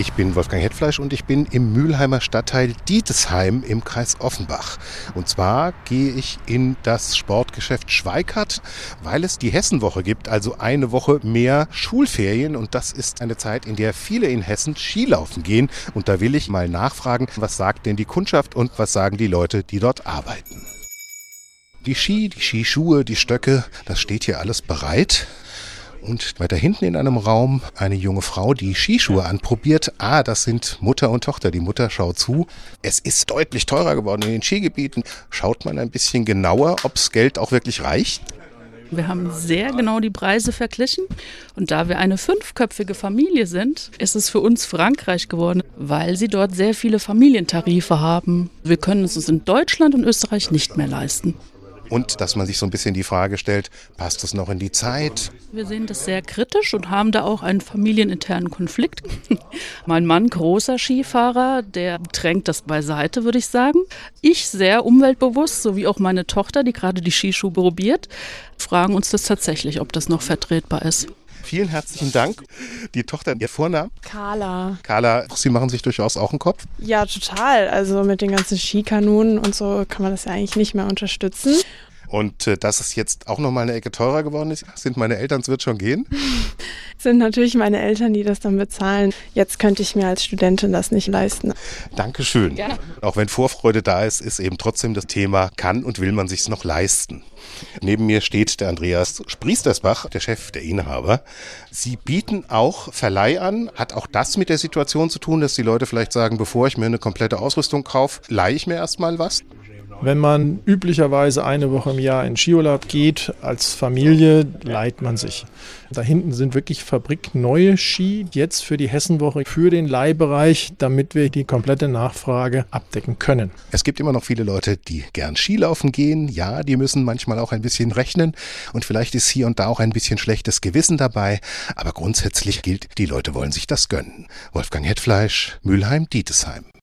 Ich bin Wolfgang Hetfleisch und ich bin im Mülheimer Stadtteil Dietesheim im Kreis Offenbach. Und zwar gehe ich in das Sportgeschäft Schweikart, weil es die Hessenwoche gibt, also eine Woche mehr Schulferien. Und das ist eine Zeit, in der viele in Hessen Skilaufen gehen. Und da will ich mal nachfragen, was sagt denn die Kundschaft und was sagen die Leute, die dort arbeiten. Die Ski, die Skischuhe, die Stöcke, das steht hier alles bereit. Und weiter hinten in einem Raum eine junge Frau, die Skischuhe anprobiert. Ah, das sind Mutter und Tochter. Die Mutter schaut zu. Es ist deutlich teurer geworden in den Skigebieten. Schaut man ein bisschen genauer, ob's Geld auch wirklich reicht? Wir haben sehr genau die Preise verglichen. Und da wir eine fünfköpfige Familie sind, ist es für uns Frankreich geworden, weil sie dort sehr viele Familientarife haben. Wir können es uns in Deutschland und Österreich nicht mehr leisten. Und dass man sich so ein bisschen die Frage stellt, passt das noch in die Zeit? Wir sehen das sehr kritisch und haben da auch einen familieninternen Konflikt. mein Mann, großer Skifahrer, der drängt das beiseite, würde ich sagen. Ich sehr umweltbewusst, so wie auch meine Tochter, die gerade die Skischuhe probiert, fragen uns das tatsächlich, ob das noch vertretbar ist. Vielen herzlichen Dank. Die Tochter, ihr Vornamen? Carla. Carla, Sie machen sich durchaus auch einen Kopf? Ja, total. Also mit den ganzen Skikanonen und so kann man das ja eigentlich nicht mehr unterstützen. Und äh, dass es jetzt auch noch mal eine Ecke teurer geworden ist, sind meine Eltern, es wird schon gehen? sind natürlich meine Eltern, die das dann bezahlen. Jetzt könnte ich mir als Studentin das nicht leisten. Dankeschön. Gerne. Auch wenn Vorfreude da ist, ist eben trotzdem das Thema, kann und will man sich noch leisten. Neben mir steht der Andreas Spriestersbach, der Chef, der Inhaber. Sie bieten auch Verleih an. Hat auch das mit der Situation zu tun, dass die Leute vielleicht sagen, bevor ich mir eine komplette Ausrüstung kaufe, leihe ich mir erstmal was? Wenn man üblicherweise eine Woche im Jahr in Skiurlaub geht, als Familie leiht man sich. Da hinten sind wirklich fabrikneue Ski, jetzt für die Hessenwoche, für den Leihbereich, damit wir die komplette Nachfrage abdecken können. Es gibt immer noch viele Leute, die gern Skilaufen gehen. Ja, die müssen manchmal auch ein bisschen rechnen und vielleicht ist hier und da auch ein bisschen schlechtes Gewissen dabei. Aber grundsätzlich gilt, die Leute wollen sich das gönnen. Wolfgang Hetfleisch, Mülheim, Dietesheim.